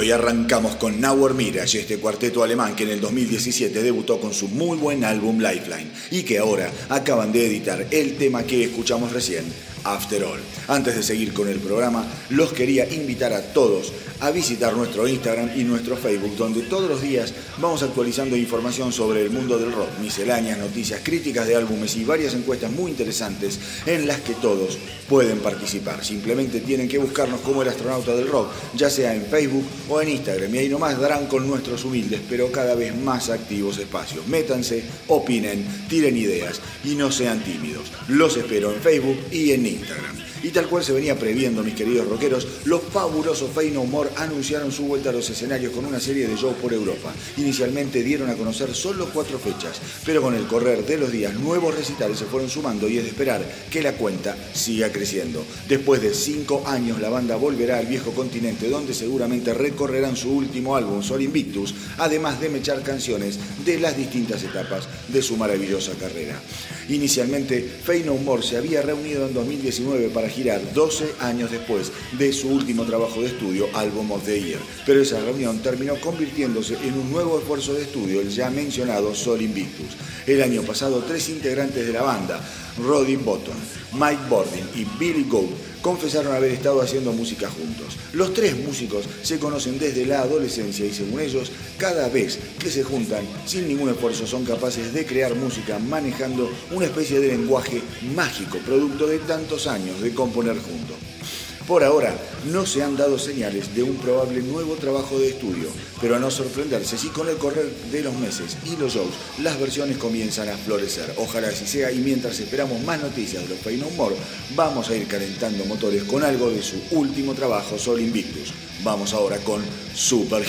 Hoy arrancamos con Nauer Mirage, este cuarteto alemán que en el 2017 debutó con su muy buen álbum Lifeline y que ahora acaban de editar el tema que escuchamos recién, After All. Antes de seguir con el programa, los quería invitar a todos a visitar nuestro Instagram y nuestro Facebook, donde todos los días vamos actualizando información sobre el mundo del rock, misceláneas, noticias, críticas de álbumes y varias encuestas muy interesantes en las que todos pueden participar. Simplemente tienen que buscarnos como el astronauta del rock, ya sea en Facebook o en Instagram, y ahí nomás darán con nuestros humildes, pero cada vez más activos espacios. Métanse, opinen, tiren ideas y no sean tímidos. Los espero en Facebook y en Instagram. Y tal cual se venía previendo, mis queridos rockeros, los fabulosos Fey No More anunciaron su vuelta a los escenarios con una serie de shows por Europa. Inicialmente dieron a conocer solo cuatro fechas, pero con el correr de los días nuevos recitales se fueron sumando y es de esperar que la cuenta siga creciendo. Después de cinco años la banda volverá al viejo continente donde seguramente recorrerán su último álbum, Sol Invictus, además de mechar canciones de las distintas etapas de su maravillosa carrera. Inicialmente, Fey No More se había reunido en 2019 para girar 12 años después de su último trabajo de estudio, Album of the Year. Pero esa reunión terminó convirtiéndose en un nuevo esfuerzo de estudio, el ya mencionado Sol Invictus. El año pasado, tres integrantes de la banda, Roddy Botton, Mike Bordin y Billy Gould, confesaron haber estado haciendo música juntos. Los tres músicos se conocen desde la adolescencia y según ellos, cada vez que se juntan, sin ningún esfuerzo, son capaces de crear música manejando una especie de lenguaje mágico, producto de tantos años de componer juntos. Por ahora no se han dado señales de un probable nuevo trabajo de estudio, pero a no sorprenderse si con el correr de los meses y los shows las versiones comienzan a florecer. Ojalá así sea y mientras esperamos más noticias de los Pain No More, vamos a ir calentando motores con algo de su último trabajo, Sol Invictus. Vamos ahora con Super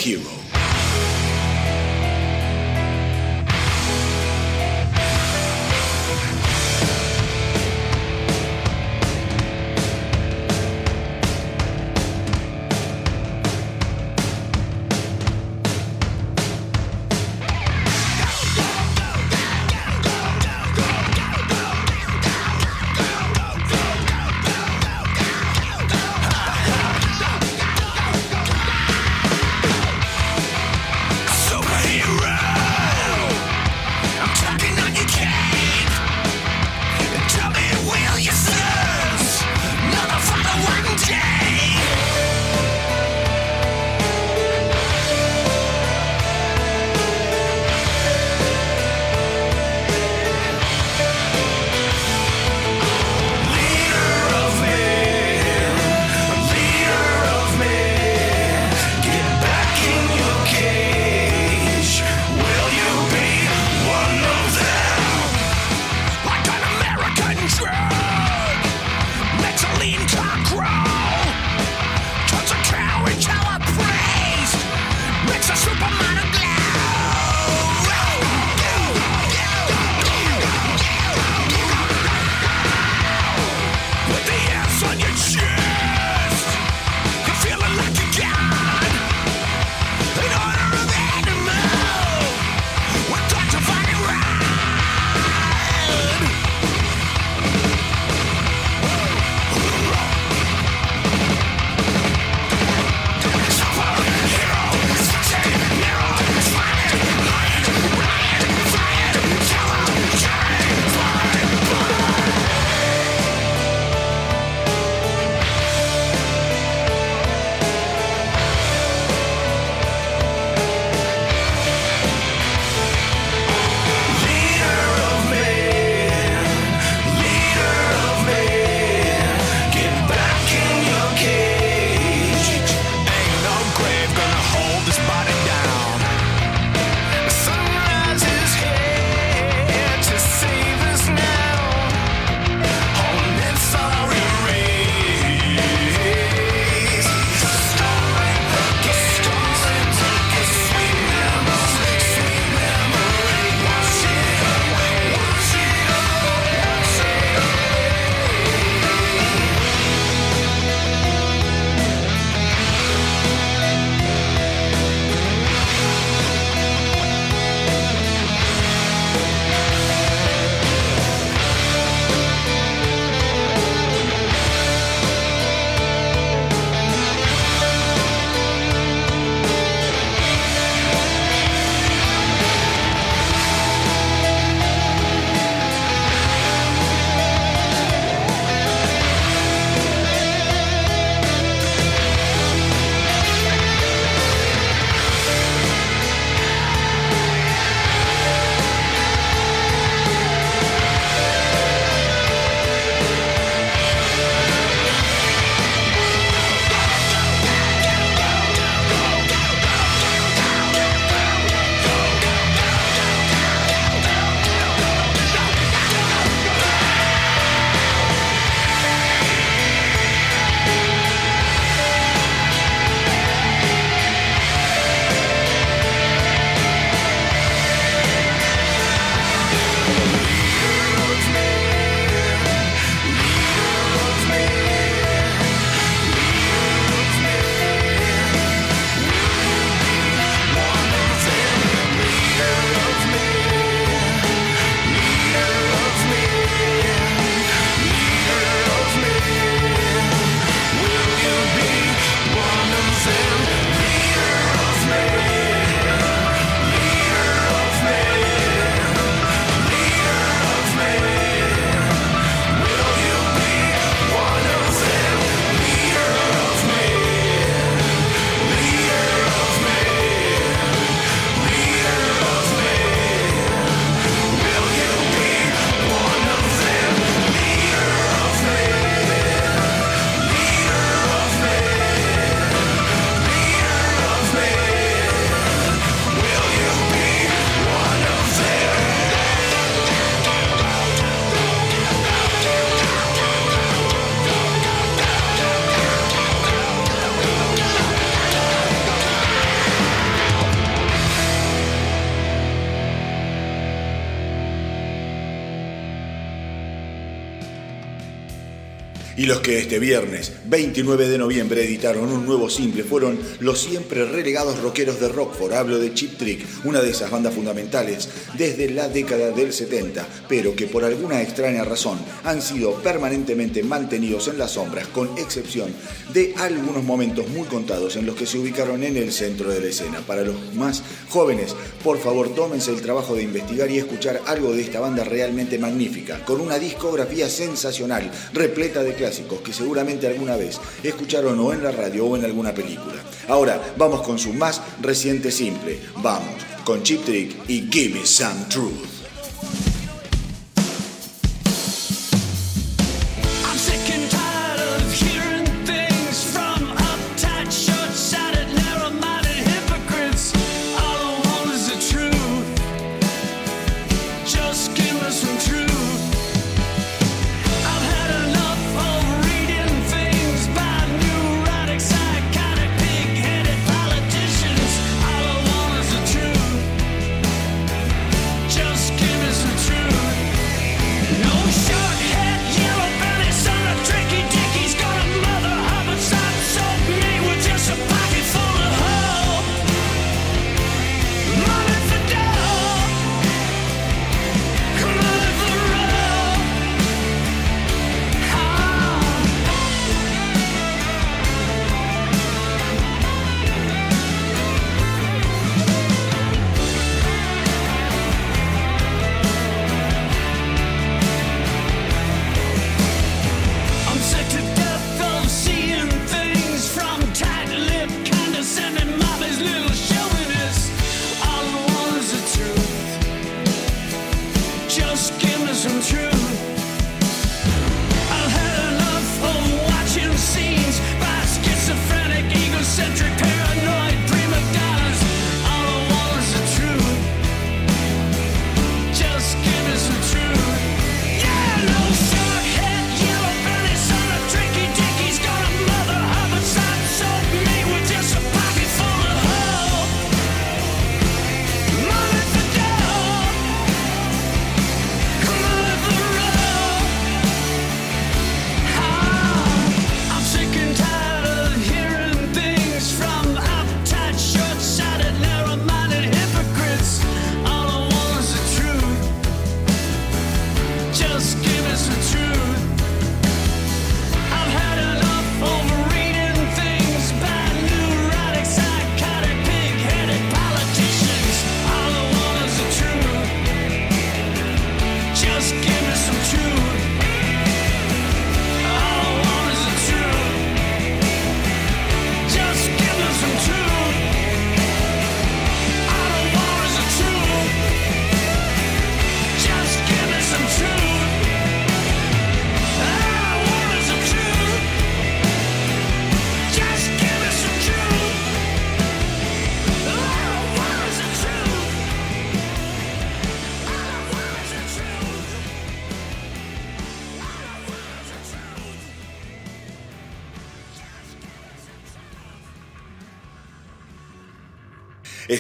este viernes 29 de noviembre editaron un nuevo simple fueron los siempre relegados rockeros de Rockford. Hablo de Chip Trick, una de esas bandas fundamentales desde la década del 70, pero que por alguna extraña razón han sido permanentemente mantenidos en las sombras, con excepción de algunos momentos muy contados en los que se ubicaron en el centro de la escena. Para los más jóvenes, por favor tómense el trabajo de investigar y escuchar algo de esta banda realmente magnífica, con una discografía sensacional, repleta de clases que seguramente alguna escucharon o en la radio o en alguna película. Ahora vamos con su más reciente simple. Vamos con Chip Trick y Give Me Some Truth.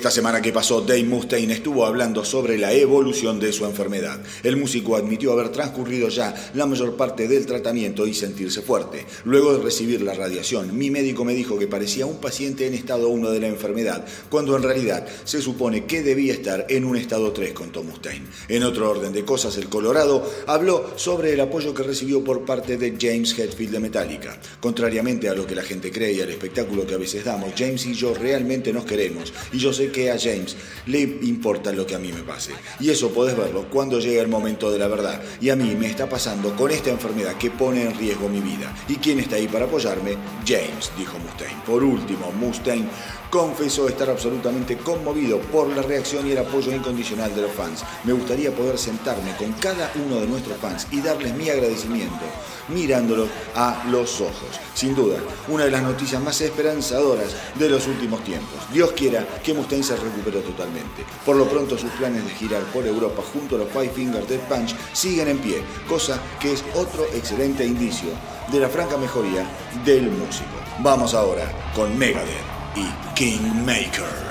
Esta semana que pasó, Dave Mustaine estuvo hablando sobre la evolución de su enfermedad. El músico admitió haber transcurrido ya la mayor parte del tratamiento y sentirse fuerte. Luego de recibir la radiación, mi médico me dijo que parecía un paciente en estado 1 de la enfermedad, cuando en realidad se supone que debía estar en un estado 3, Tom Mustaine. En otro orden de cosas, el Colorado habló sobre el apoyo que recibió por parte de James Hetfield de Metallica. Contrariamente a lo que la gente cree y al espectáculo que a veces damos, James y yo realmente nos queremos y yo sé que a James le importa lo que a mí me pase. Y eso podés verlo cuando llega el momento de la verdad. Y a mí me está pasando con esta enfermedad que pone en riesgo mi vida. ¿Y quién está ahí para apoyarme? James, dijo Mustaine. Por último, Mustaine confesó estar absolutamente conmovido por la reacción y el apoyo incondicional de los fans. Me gustaría poder sentarme con cada uno de nuestros fans y darles mi agradecimiento mirándolos a los ojos. Sin duda, una de las noticias más esperanzadoras de los últimos tiempos. Dios quiera que Mustaine se recupere totalmente. Por lo pronto sus planes de girar por Europa junto a los Five Finger Death Punch siguen en pie, cosa que es otro excelente indicio de la franca mejoría del músico. Vamos ahora con Megadeth y Kingmaker.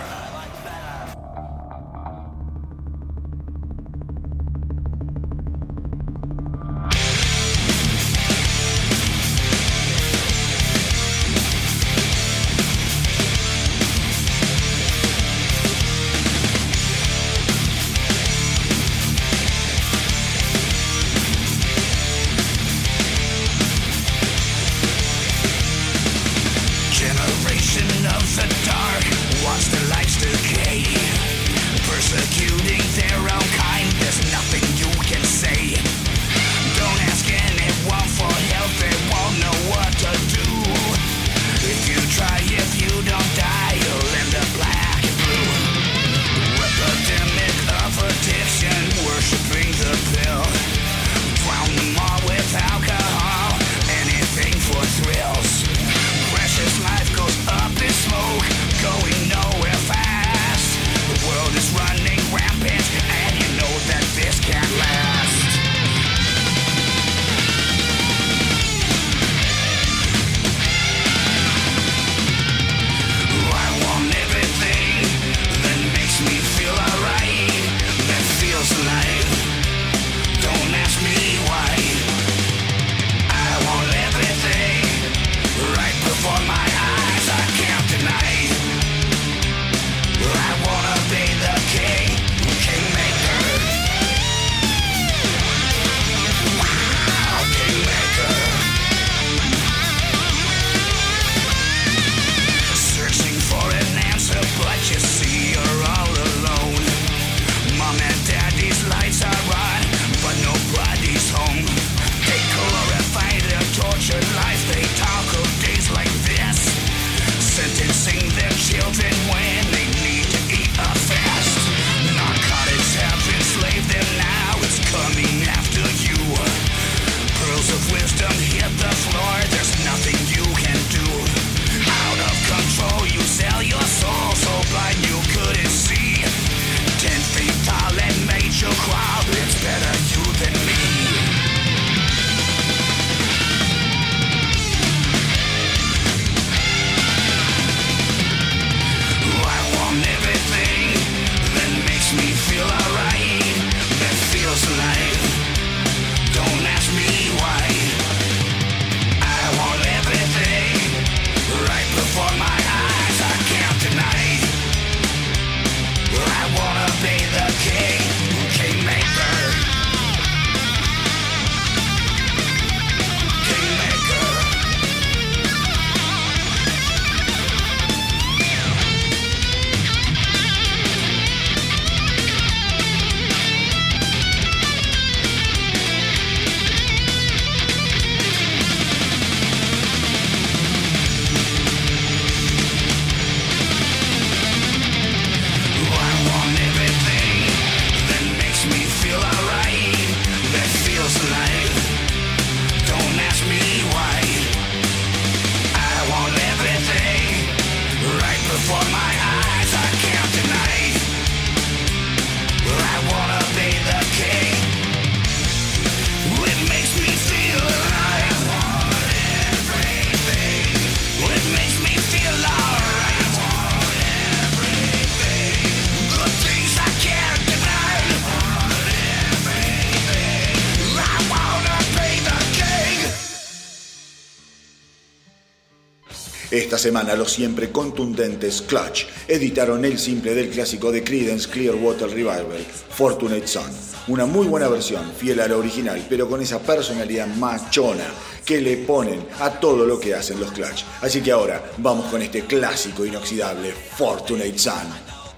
Semana los siempre contundentes Clutch editaron el simple del clásico de Creedence Clearwater Revival, Fortunate Son. Una muy buena versión, fiel a la original, pero con esa personalidad machona que le ponen a todo lo que hacen los Clutch. Así que ahora vamos con este clásico inoxidable Fortunate Son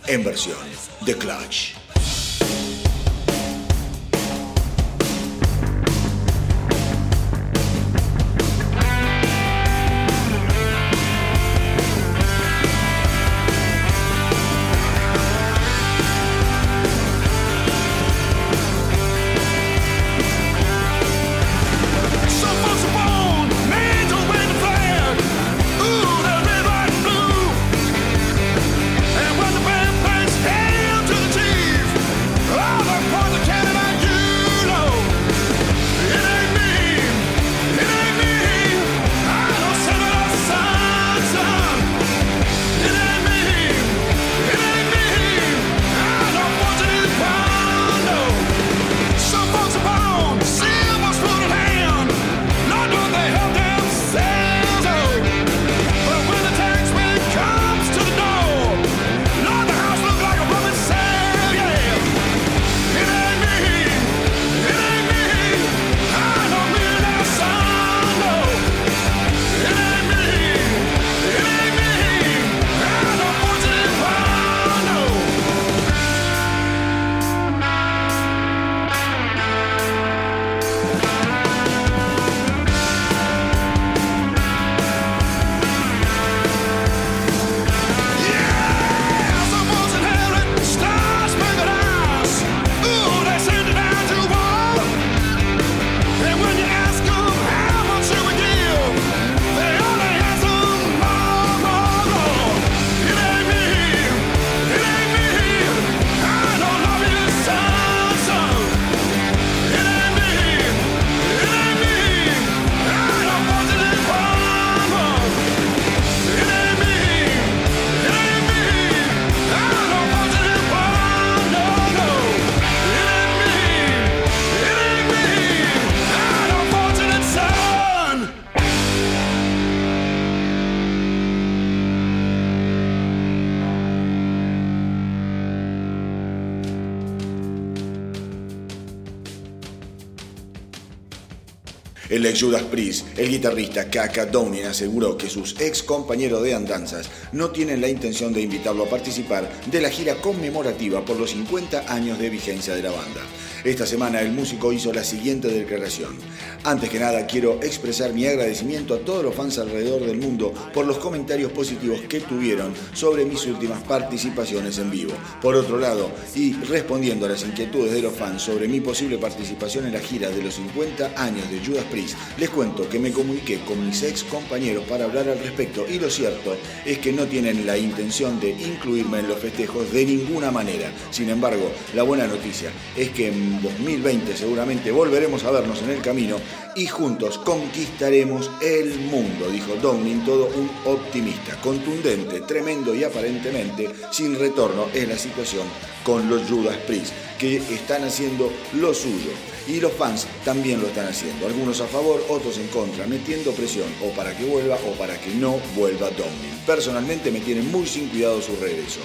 en versión de Clutch. Judas Priest, el guitarrista Kaka Downing aseguró que sus ex compañeros de andanzas no tienen la intención de invitarlo a participar de la gira conmemorativa por los 50 años de vigencia de la banda. Esta semana el músico hizo la siguiente declaración. Antes que nada quiero expresar mi agradecimiento a todos los fans alrededor del mundo por los comentarios positivos que tuvieron sobre mis últimas participaciones en vivo. Por otro lado, y respondiendo a las inquietudes de los fans sobre mi posible participación en la gira de los 50 años de Judas Priest, les cuento que me comuniqué con mis ex compañeros para hablar al respecto y lo cierto es que no tienen la intención de incluirme en los festejos de ninguna manera. Sin embargo, la buena noticia es que en 2020 seguramente volveremos a vernos en el camino y juntos conquistaremos el mundo, dijo Downing, todo un optimista, contundente, tremendo y aparentemente sin retorno es la situación con los Judas Priest, que están haciendo lo suyo. Y los fans también lo están haciendo, algunos a favor, otros en contra, metiendo presión o para que vuelva o para que no vuelva Downing. Personalmente me tiene muy sin cuidado su regreso.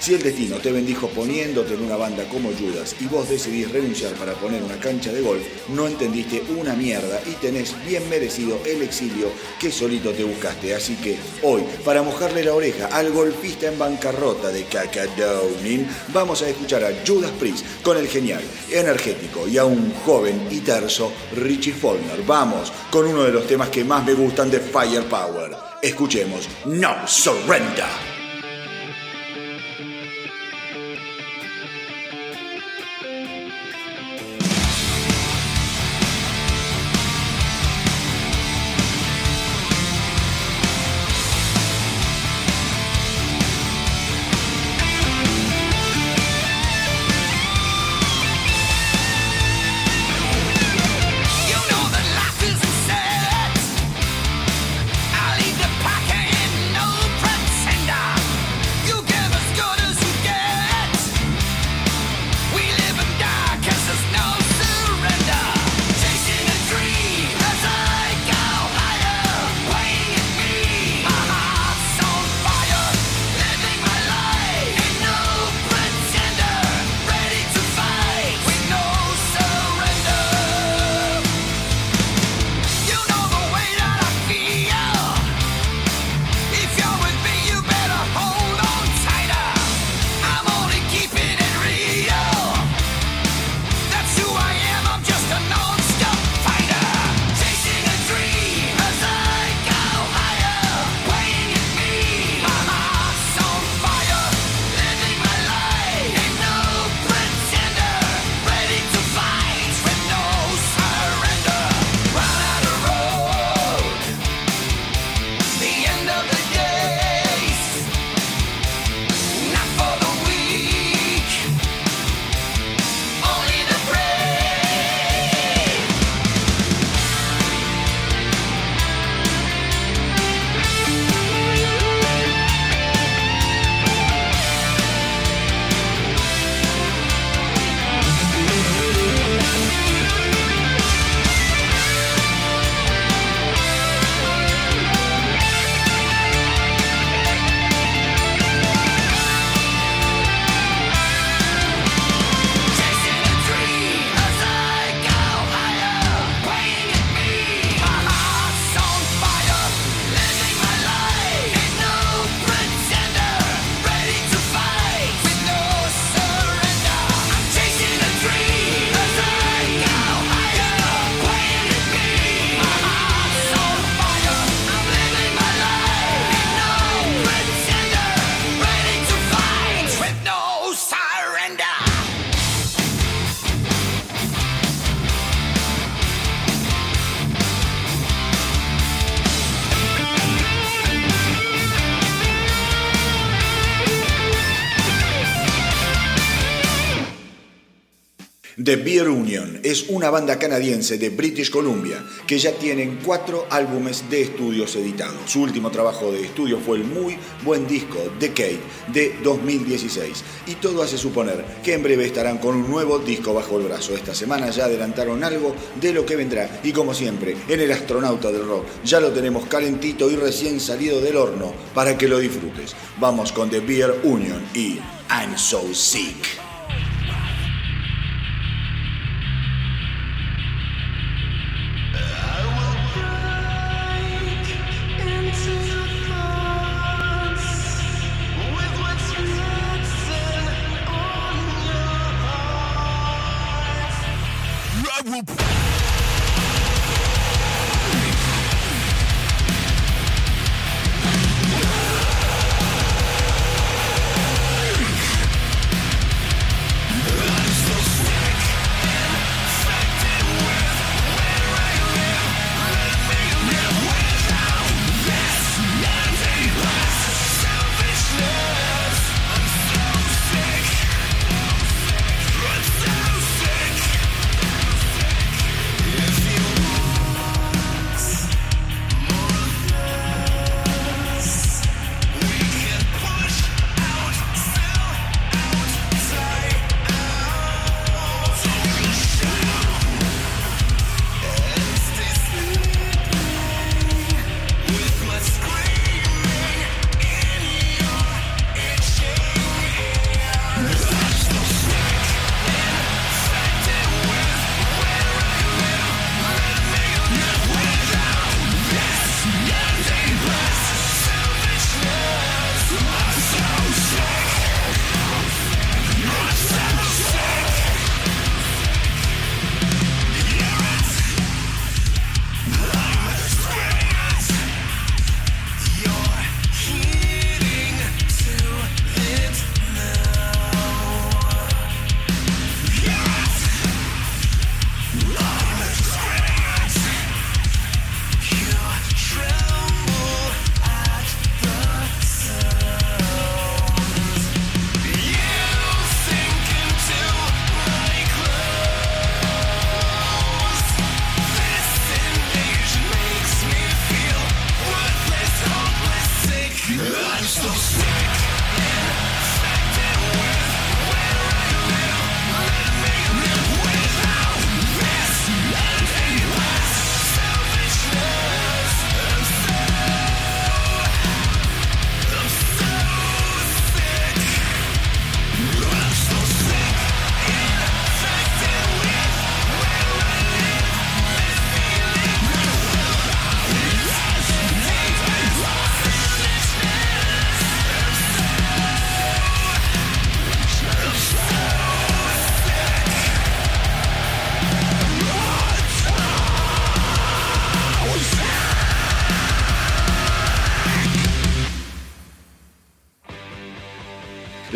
Si el destino te bendijo poniéndote en una banda como Judas y vos decidís renunciar para poner una cancha de golf, no entendiste una mierda y tenés bien merecido el exilio que solito te buscaste. Así que hoy, para mojarle la oreja al golfista en bancarrota de Kaka Downing, vamos a escuchar a Judas Priest con el genial, energético y aún joven y terso Richie Follner. Vamos con uno de los temas que más me gustan de Firepower. Escuchemos No Surrender. The Beer Union es una banda canadiense de British Columbia que ya tienen cuatro álbumes de estudios editados. Su último trabajo de estudio fue el muy buen disco Decade de 2016 y todo hace suponer que en breve estarán con un nuevo disco bajo el brazo. Esta semana ya adelantaron algo de lo que vendrá y como siempre en el astronauta del rock ya lo tenemos calentito y recién salido del horno para que lo disfrutes. Vamos con The Beer Union y I'm So Sick.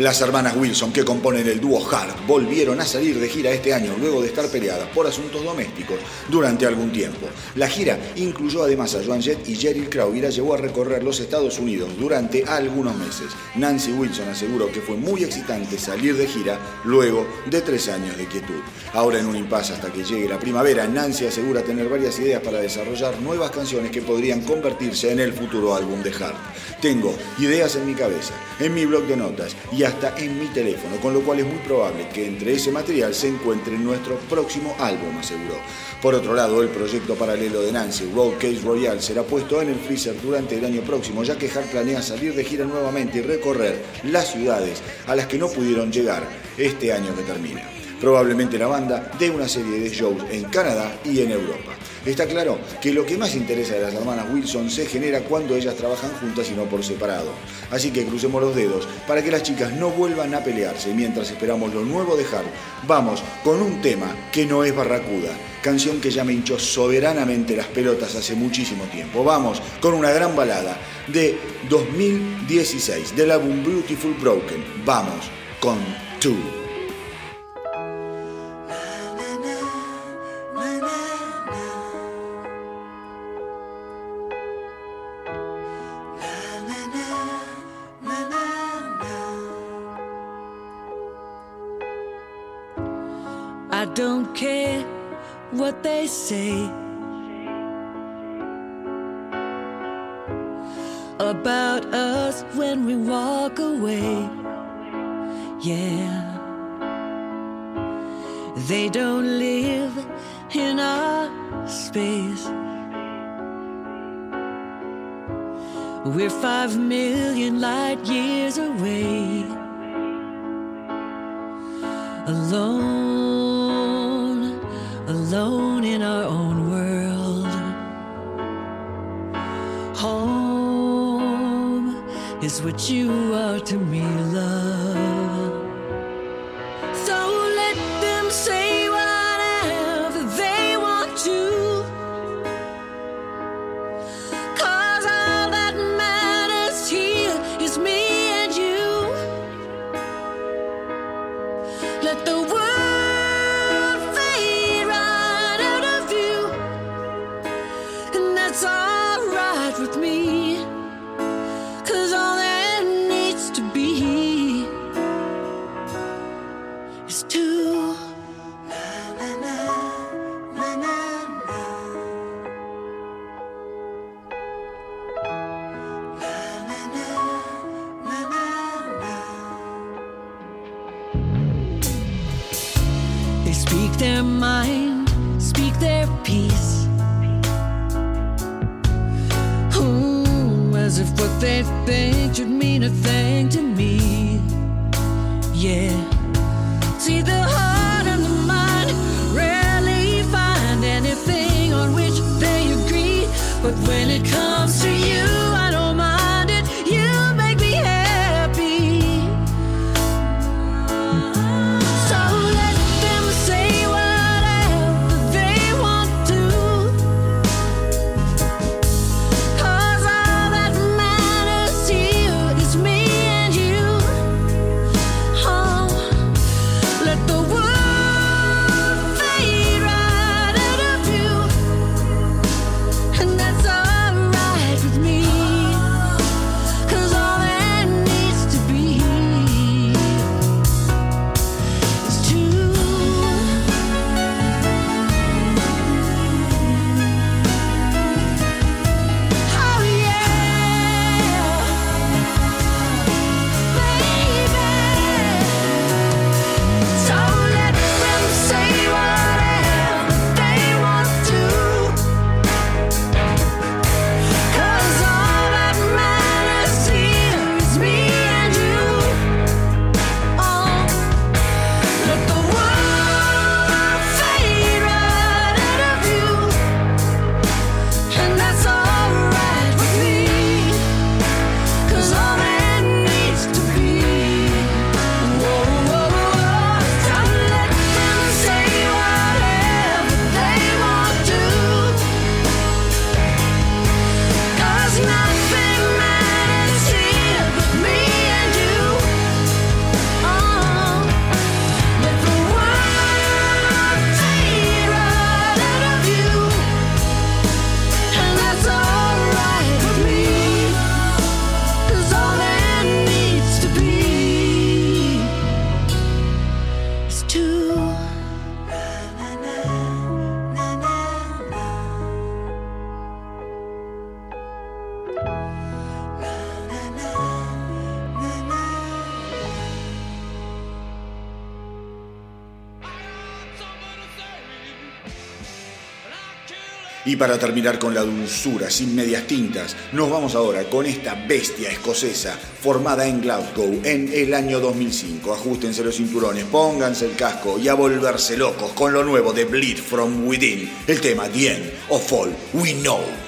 Las hermanas Wilson, que componen el dúo Hart, volvieron a salir de gira este año luego de estar peleadas por asuntos domésticos durante algún tiempo. La gira incluyó además a Joan Jett y Jerry Crow y la llevó a recorrer los Estados Unidos durante algunos meses. Nancy Wilson aseguró que fue muy excitante salir de gira luego de tres años de quietud. Ahora en un impasse hasta que llegue la primavera, Nancy asegura tener varias ideas para desarrollar nuevas canciones que podrían convertirse en el futuro álbum de Hart. Tengo ideas en mi cabeza, en mi blog de notas y hasta en mi teléfono, con lo cual es muy probable que entre ese material se encuentre nuestro próximo álbum, aseguró. Por otro lado, el proyecto paralelo de Nancy, Road Case Royale, será puesto en el freezer durante el año próximo, ya que Hart planea salir de gira nuevamente y recorrer las ciudades a las que no pudieron llegar este año que termina. Probablemente la banda dé una serie de shows en Canadá y en Europa. Está claro que lo que más interesa de las hermanas Wilson se genera cuando ellas trabajan juntas y no por separado. Así que crucemos los dedos para que las chicas no vuelvan a pelearse mientras esperamos lo nuevo de Hart. Vamos con un tema que no es Barracuda, canción que ya me hinchó soberanamente las pelotas hace muchísimo tiempo. Vamos con una gran balada de 2016 del álbum Beautiful Broken. Vamos con Two. Don't care what they say about us when we walk away. Yeah, they don't live in our space. We're five million light years away. Alone is what you are to me, Y para terminar con la dulzura, sin medias tintas, nos vamos ahora con esta bestia escocesa formada en Glasgow en el año 2005. Ajustense los cinturones, pónganse el casco y a volverse locos con lo nuevo de Bleed From Within, el tema The End of All We Know.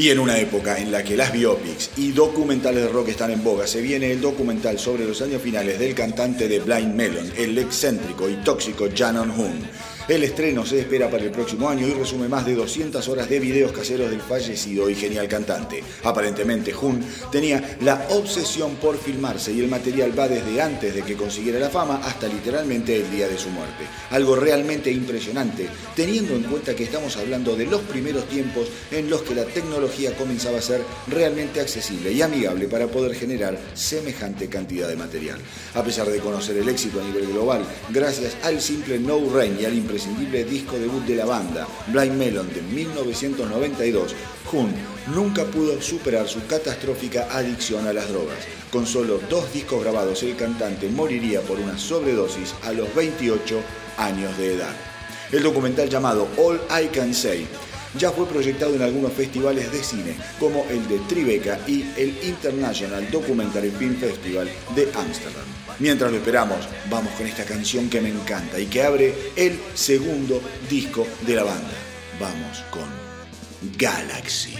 Y en una época en la que las biopics y documentales de rock están en boga, se viene el documental sobre los años finales del cantante de Blind Melon, el excéntrico y tóxico Janon Hoon. El estreno se espera para el próximo año y resume más de 200 horas de videos caseros del fallecido y genial cantante. Aparentemente, Jun tenía la obsesión por filmarse y el material va desde antes de que consiguiera la fama hasta literalmente el día de su muerte. Algo realmente impresionante, teniendo en cuenta que estamos hablando de los primeros tiempos en los que la tecnología comenzaba a ser realmente accesible y amigable para poder generar semejante cantidad de material. A pesar de conocer el éxito a nivel global, gracias al simple No Rain y al imprescindible disco debut de la banda, Blind Melon de 1992, Hun nunca pudo superar su catastrófica adicción a las drogas. Con solo dos discos grabados, el cantante moriría por una sobredosis a los 28 años de edad. El documental llamado All I Can Say ya fue proyectado en algunos festivales de cine, como el de Tribeca y el International Documentary Film Festival de Ámsterdam. Mientras lo esperamos, vamos con esta canción que me encanta y que abre el segundo disco de la banda. Vamos con Galaxy.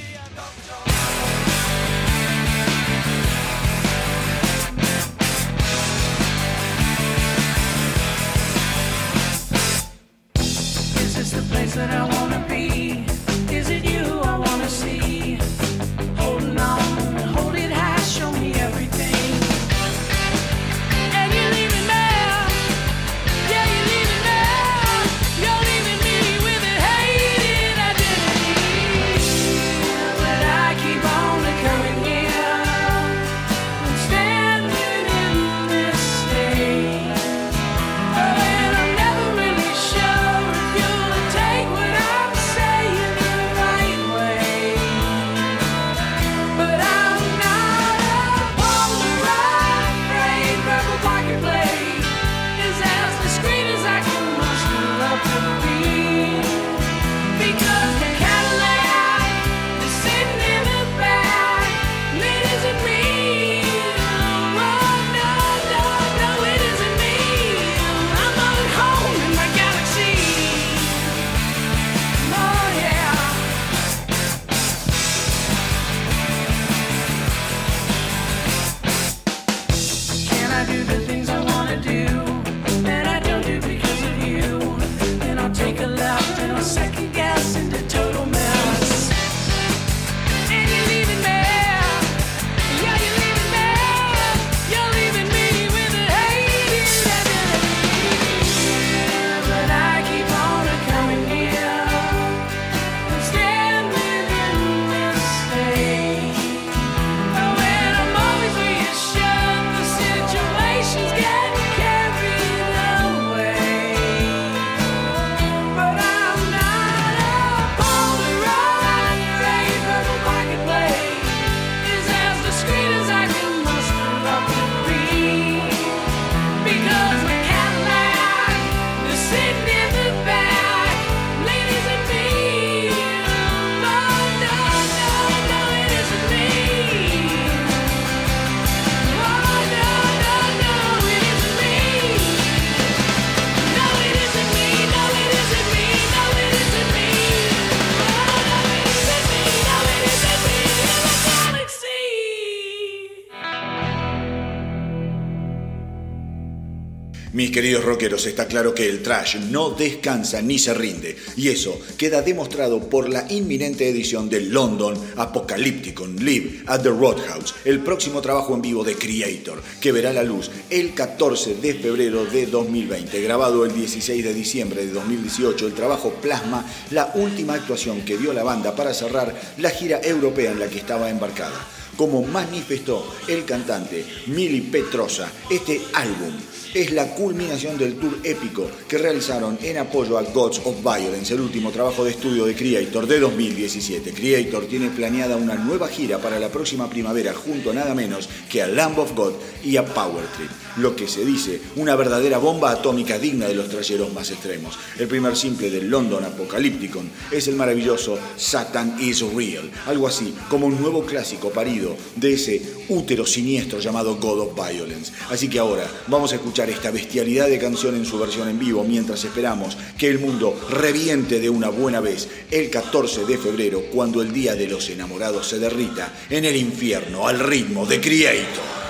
Rockeros, está claro que el trash no descansa ni se rinde, y eso queda demostrado por la inminente edición del London Apocalypticon Live at the Roadhouse, el próximo trabajo en vivo de Creator, que verá la luz el 14 de febrero de 2020. Grabado el 16 de diciembre de 2018, el trabajo plasma la última actuación que dio la banda para cerrar la gira europea en la que estaba embarcada. Como manifestó el cantante Mili Petrosa, este álbum es la culminación del tour épico que realizaron en apoyo a Gods of Violence, el último trabajo de estudio de Creator de 2017. Creator tiene planeada una nueva gira para la próxima primavera junto a nada menos que a Lamb of God y a Power Trip, lo que se dice una verdadera bomba atómica digna de los trayeros más extremos. El primer simple del London Apocalypticon es el maravilloso Satan is Real, algo así como un nuevo clásico parido de ese útero siniestro llamado God of Violence. Así que ahora vamos a escuchar esta bestialidad de canción en su versión en vivo mientras esperamos que el mundo reviente de una buena vez el 14 de febrero cuando el Día de los Enamorados se derrita en el infierno al ritmo de Creator.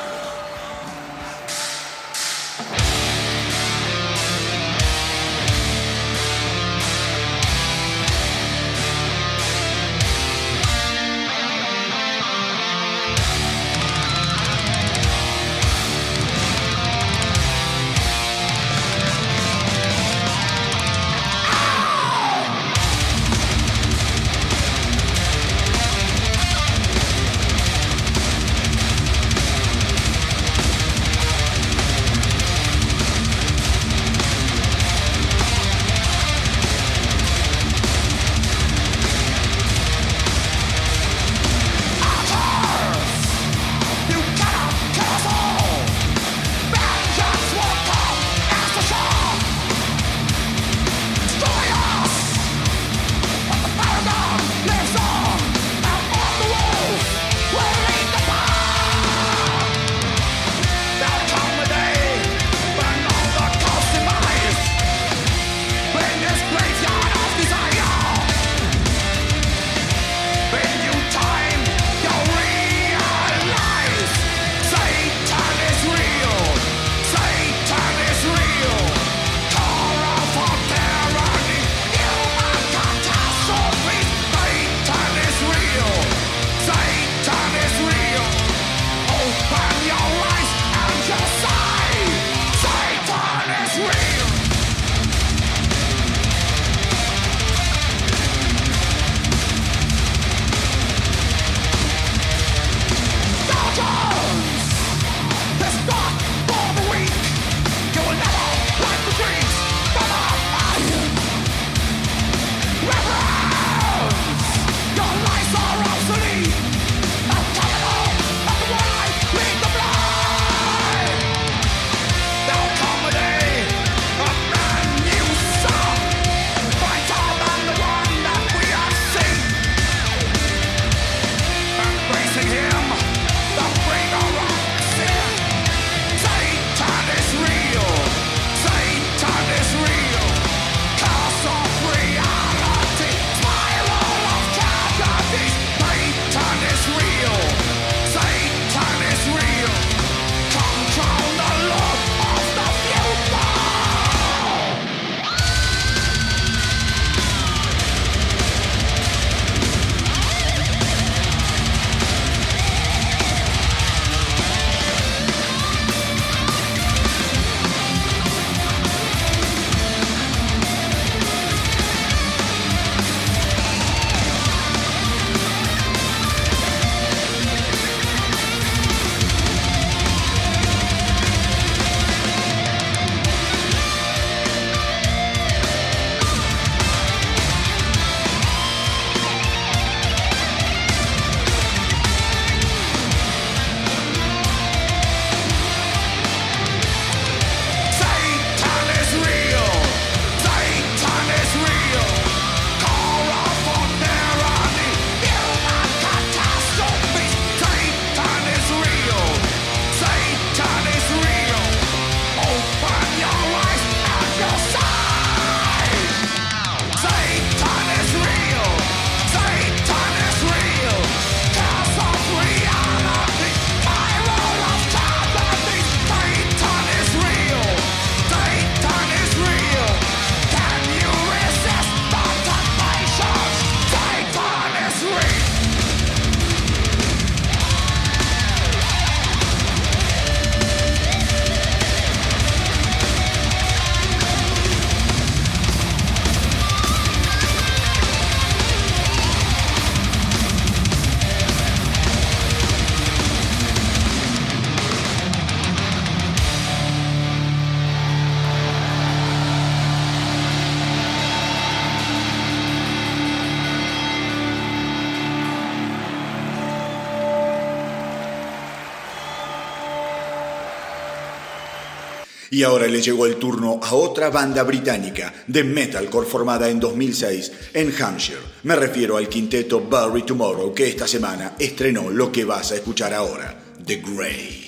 Y ahora le llegó el turno a otra banda británica de metalcore formada en 2006 en Hampshire. Me refiero al quinteto Barry Tomorrow que esta semana estrenó lo que vas a escuchar ahora, The Grey.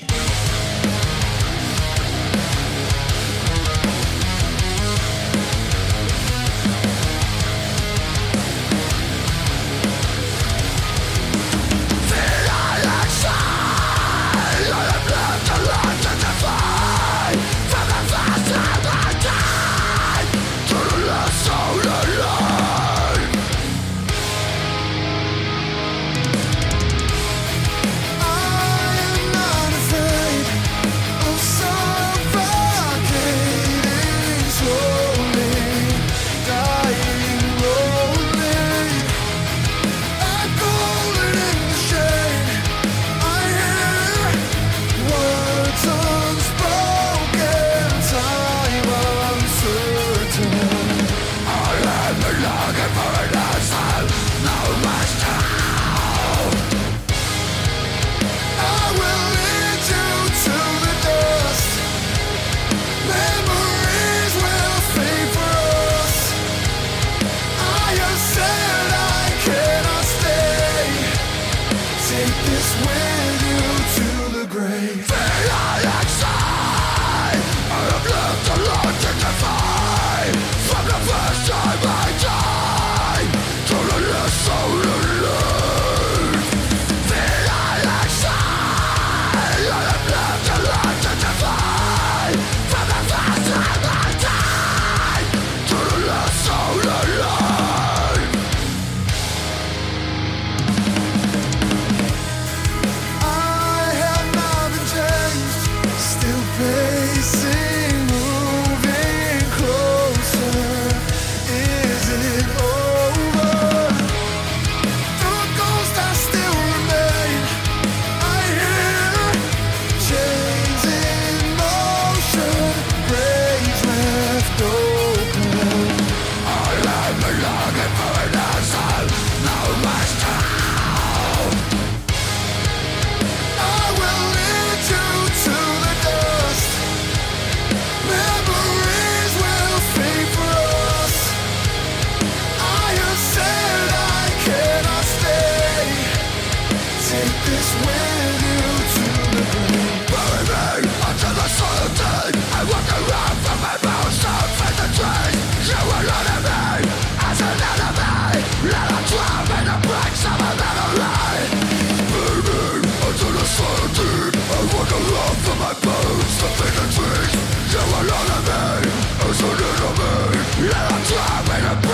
Try a.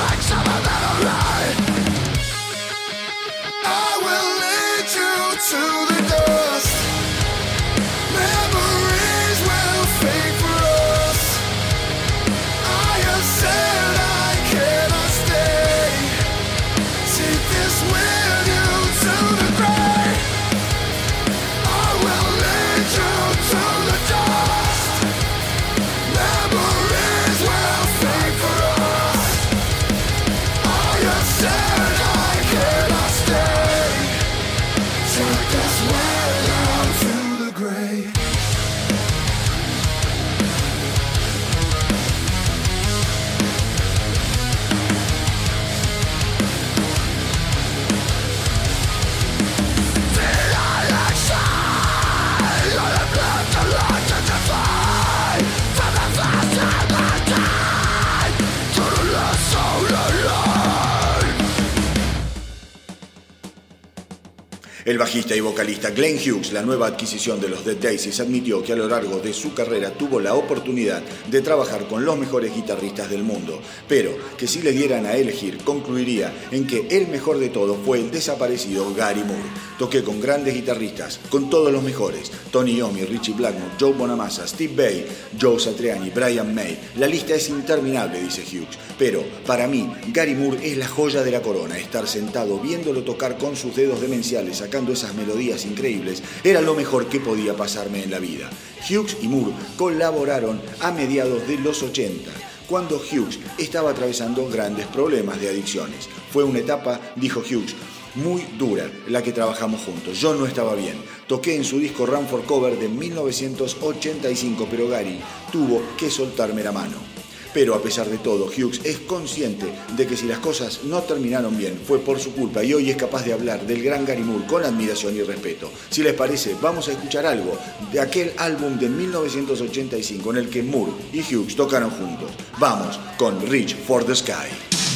El bajista y vocalista Glenn Hughes, la nueva adquisición de los Dead Daisies, admitió que a lo largo de su carrera tuvo la oportunidad de trabajar con los mejores guitarristas del mundo, pero que si le dieran a elegir concluiría en que el mejor de todos fue el desaparecido Gary Moore. Toqué con grandes guitarristas, con todos los mejores, Tony Iommi, Richie Blackmore, Joe Bonamassa, Steve Bay, Joe Satriani, Brian May. La lista es interminable, dice Hughes, pero para mí Gary Moore es la joya de la corona, estar sentado viéndolo tocar con sus dedos demenciales, acá esas melodías increíbles era lo mejor que podía pasarme en la vida. Hughes y Moore colaboraron a mediados de los 80 cuando Hughes estaba atravesando grandes problemas de adicciones. Fue una etapa, dijo Hughes, muy dura la que trabajamos juntos. Yo no estaba bien. Toqué en su disco Run for Cover de 1985, pero Gary tuvo que soltarme la mano. Pero a pesar de todo, Hughes es consciente de que si las cosas no terminaron bien fue por su culpa y hoy es capaz de hablar del gran Gary Moore con admiración y respeto. Si les parece, vamos a escuchar algo de aquel álbum de 1985 en el que Moore y Hughes tocaron juntos. Vamos con Reach for the Sky.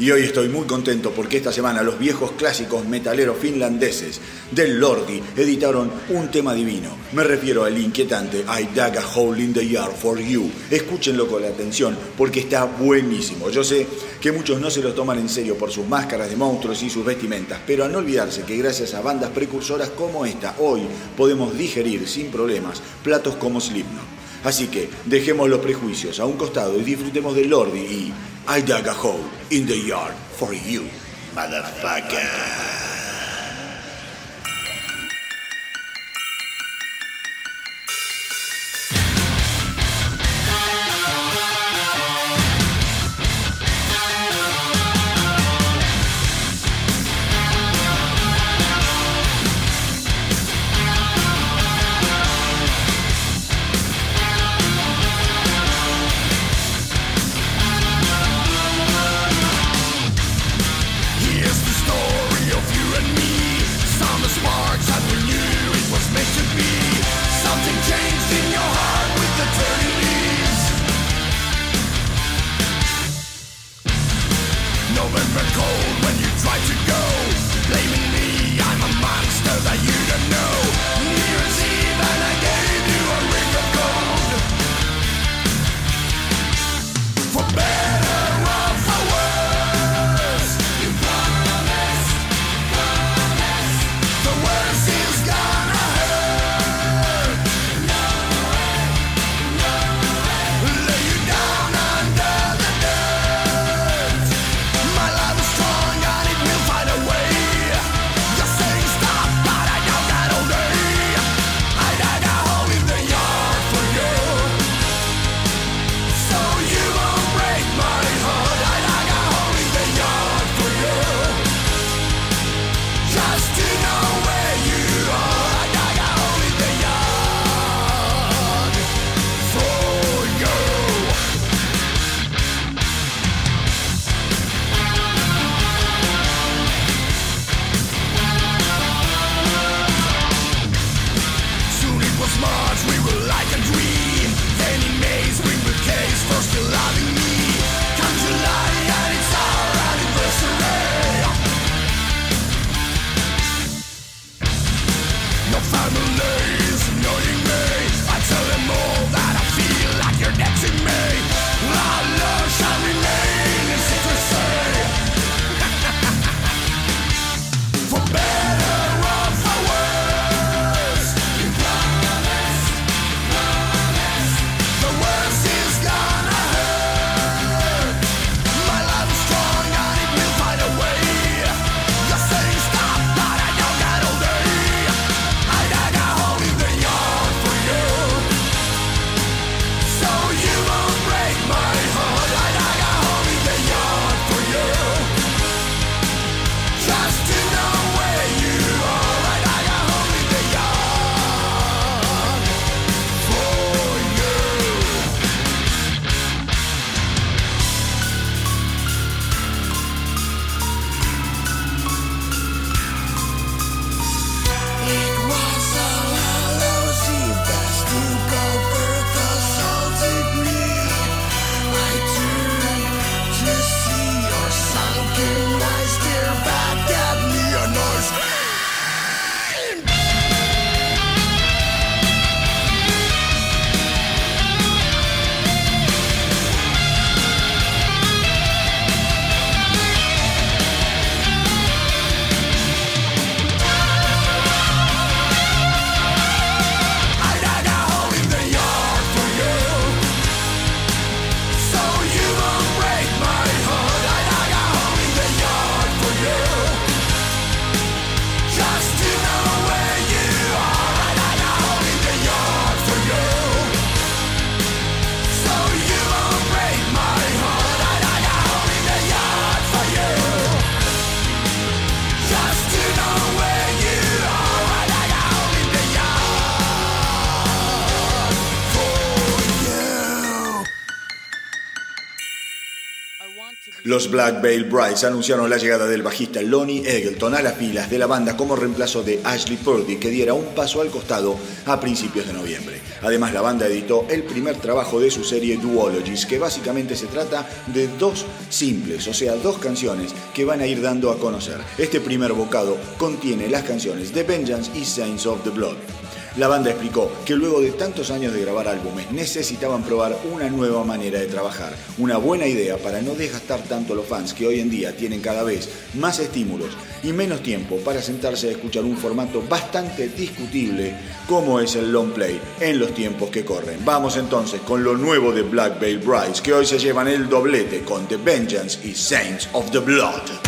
Y hoy estoy muy contento porque esta semana los viejos clásicos metaleros finlandeses del Lordi editaron un tema divino. Me refiero al inquietante I Dug a Hole in the Yard for You. Escúchenlo con atención porque está buenísimo. Yo sé que muchos no se lo toman en serio por sus máscaras de monstruos y sus vestimentas, pero a no olvidarse que gracias a bandas precursoras como esta, hoy podemos digerir sin problemas platos como Slipknot. Así que dejemos los prejuicios a un costado y disfrutemos del Lordi y I dug a hole in the yard for you, motherfucker. Los Black Veil Brides anunciaron la llegada del bajista Lonnie Eggleton a las filas de la banda como reemplazo de Ashley Purdy, que diera un paso al costado a principios de noviembre. Además, la banda editó el primer trabajo de su serie Duologies, que básicamente se trata de dos simples, o sea, dos canciones que van a ir dando a conocer. Este primer bocado contiene las canciones The Vengeance y Saints of the Blood. La banda explicó que luego de tantos años de grabar álbumes necesitaban probar una nueva manera de trabajar, una buena idea para no desgastar tanto a los fans que hoy en día tienen cada vez más estímulos y menos tiempo para sentarse a escuchar un formato bastante discutible como es el long play en los tiempos que corren. Vamos entonces con lo nuevo de Black Veil Brides que hoy se llevan el doblete con The Vengeance y Saints of the Blood.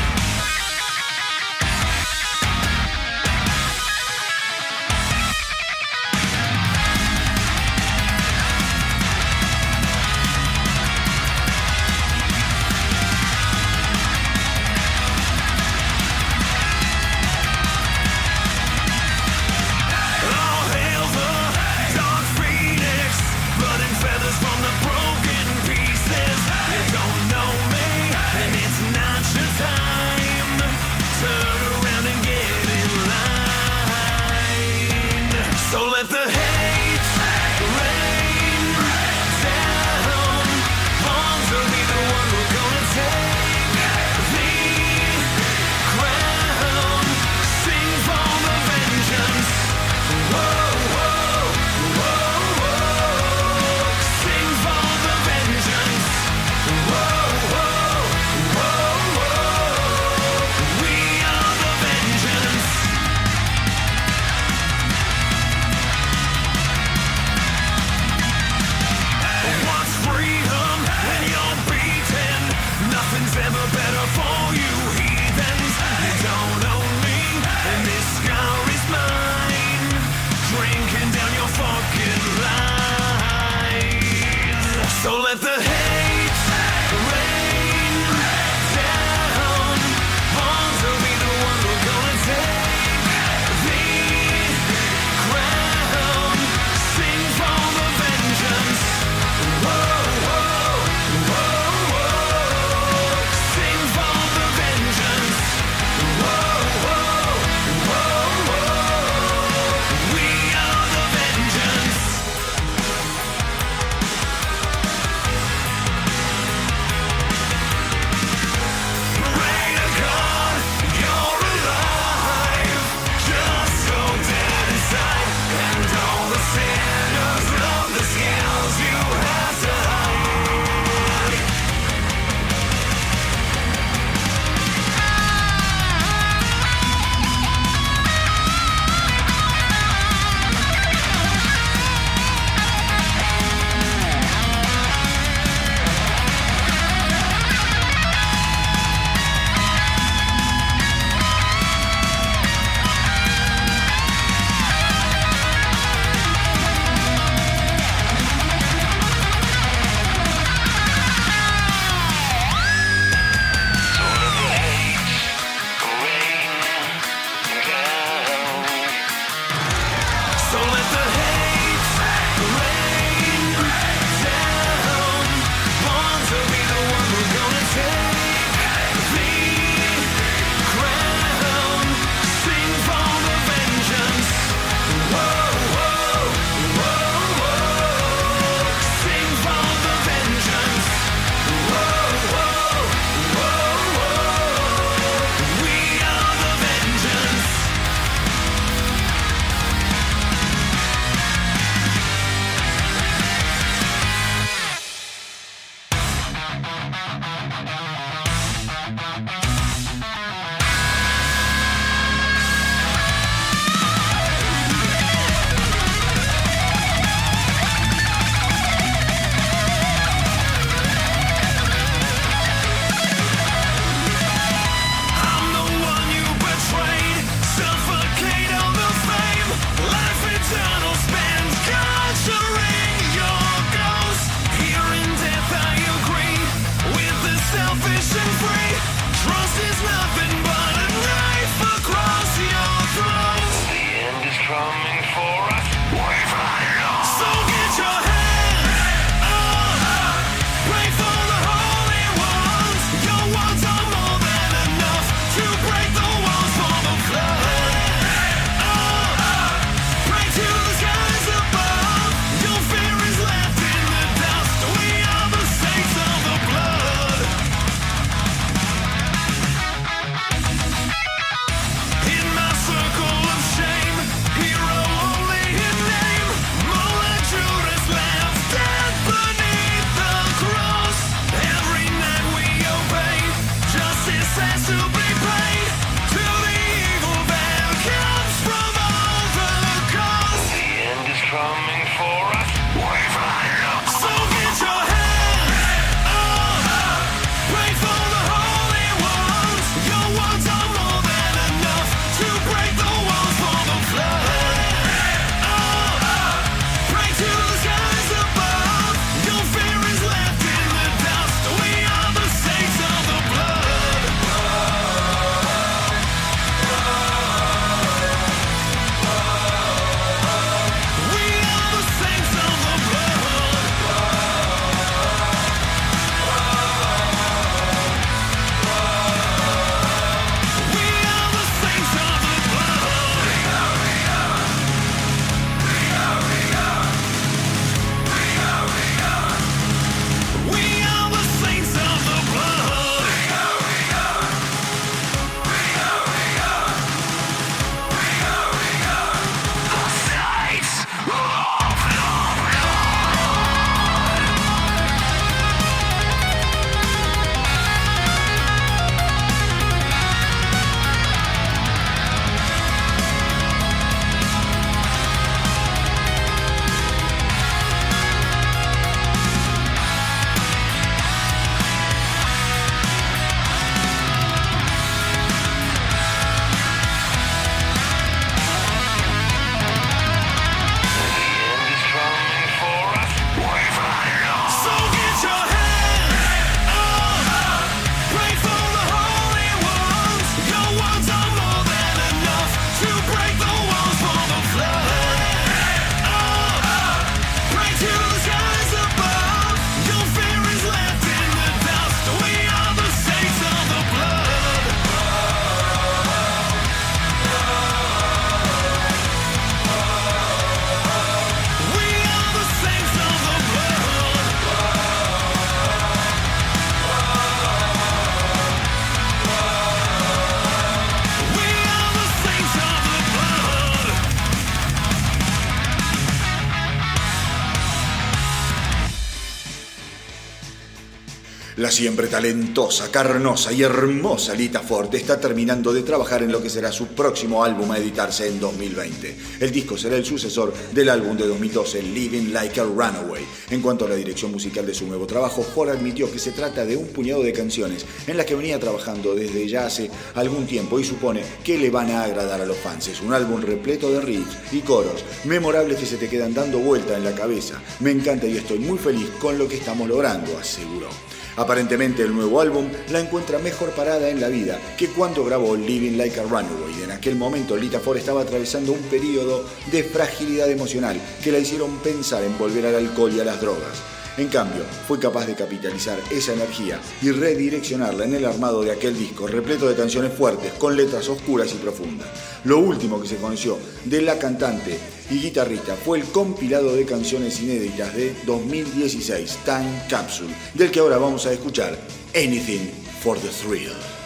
Siempre talentosa, carnosa y hermosa Lita Ford está terminando de trabajar en lo que será su próximo álbum a editarse en 2020. El disco será el sucesor del álbum de 2012, Living Like a Runaway. En cuanto a la dirección musical de su nuevo trabajo, Ford admitió que se trata de un puñado de canciones en las que venía trabajando desde ya hace algún tiempo y supone que le van a agradar a los fans. Es un álbum repleto de riffs y coros memorables que se te quedan dando vuelta en la cabeza. Me encanta y estoy muy feliz con lo que estamos logrando, aseguró. Aparentemente el nuevo álbum la encuentra mejor parada en la vida que cuando grabó Living Like a Runaway. En aquel momento Lita Ford estaba atravesando un periodo de fragilidad emocional que la hicieron pensar en volver al alcohol y a las drogas. En cambio, fue capaz de capitalizar esa energía y redireccionarla en el armado de aquel disco repleto de canciones fuertes, con letras oscuras y profundas. Lo último que se conoció de la cantante y guitarrista fue el compilado de canciones inéditas de 2016, Time Capsule, del que ahora vamos a escuchar Anything for the Thrill.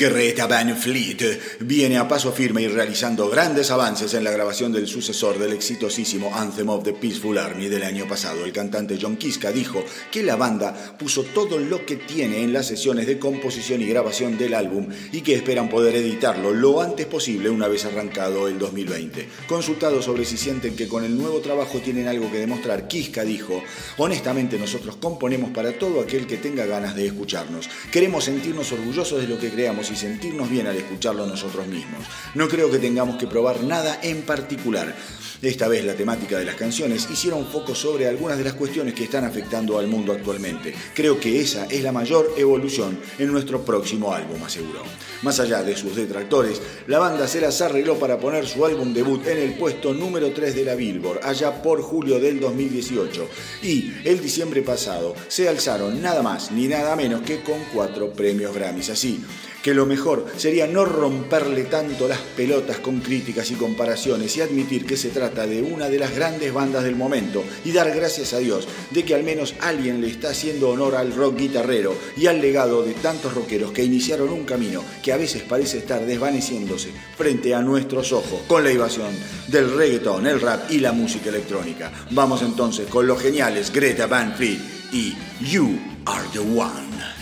Greta Van Fleet viene a paso firme y realizando grandes avances en la grabación del sucesor del exitosísimo Anthem of the Peaceful Army del año pasado. El cantante John Kiska dijo que la banda puso todo lo que tiene en las sesiones de composición y grabación del álbum y que esperan poder editarlo lo antes posible una vez arrancado el 2020. Consultado sobre si sienten que con el nuevo trabajo tienen algo que demostrar, Kiska dijo, honestamente nosotros componemos para todo aquel que tenga ganas de escucharnos. Queremos sentirnos orgullosos de lo que creamos y sentirnos bien al escucharlo nosotros mismos. No creo que tengamos que probar nada en particular. Esta vez la temática de las canciones hicieron foco sobre algunas de las cuestiones que están afectando al mundo actualmente. Creo que esa es la mayor evolución en nuestro próximo álbum, aseguró. Más allá de sus detractores, la banda se las arregló para poner su álbum debut en el puesto número 3 de la Billboard, allá por julio del 2018. Y el diciembre pasado se alzaron nada más ni nada menos que con cuatro premios Grammys. Así que lo mejor sería no romperle tanto las pelotas con críticas y comparaciones y admitir que se trata de una de las grandes bandas del momento y dar gracias a Dios de que al menos alguien le está haciendo honor al rock guitarrero y al legado de tantos rockeros que iniciaron un camino que a veces parece estar desvaneciéndose frente a nuestros ojos con la invasión del reggaeton, el rap y la música electrónica. Vamos entonces con los geniales Greta Van Fleet y You Are the One.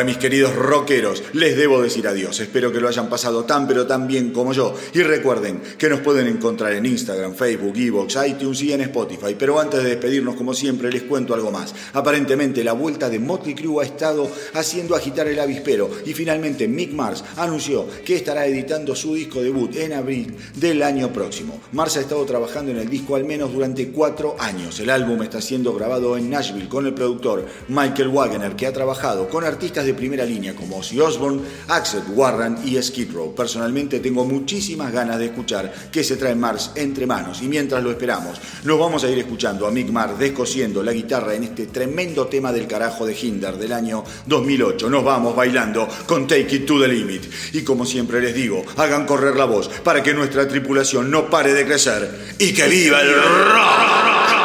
Y ahora, mis queridos rockeros, les debo decir adiós. Espero que lo hayan pasado tan pero tan bien como yo. Y recuerden que nos pueden encontrar en Instagram, Facebook, Evox, iTunes y en Spotify. Pero antes de despedirnos, como siempre, les cuento algo más. Aparentemente, la vuelta de Motley Crue ha estado haciendo agitar el avispero. Y finalmente, Mick Mars anunció que estará editando su disco debut en abril del año próximo. Mars ha estado trabajando en el disco al menos durante cuatro años. El álbum está siendo grabado en Nashville con el productor Michael Wagner, que ha trabajado con artistas de primera línea como Ozzy Osbourne, Axel Warren y Skid Row. Personalmente tengo muchísimas ganas de escuchar qué se trae Mars entre manos y mientras lo esperamos, nos vamos a ir escuchando a Mick Mars descosiendo la guitarra en este tremendo tema del carajo de Hinder del año 2008. Nos vamos bailando con Take It to the Limit. Y como siempre les digo, hagan correr la voz para que nuestra tripulación no pare de crecer y que viva el rock.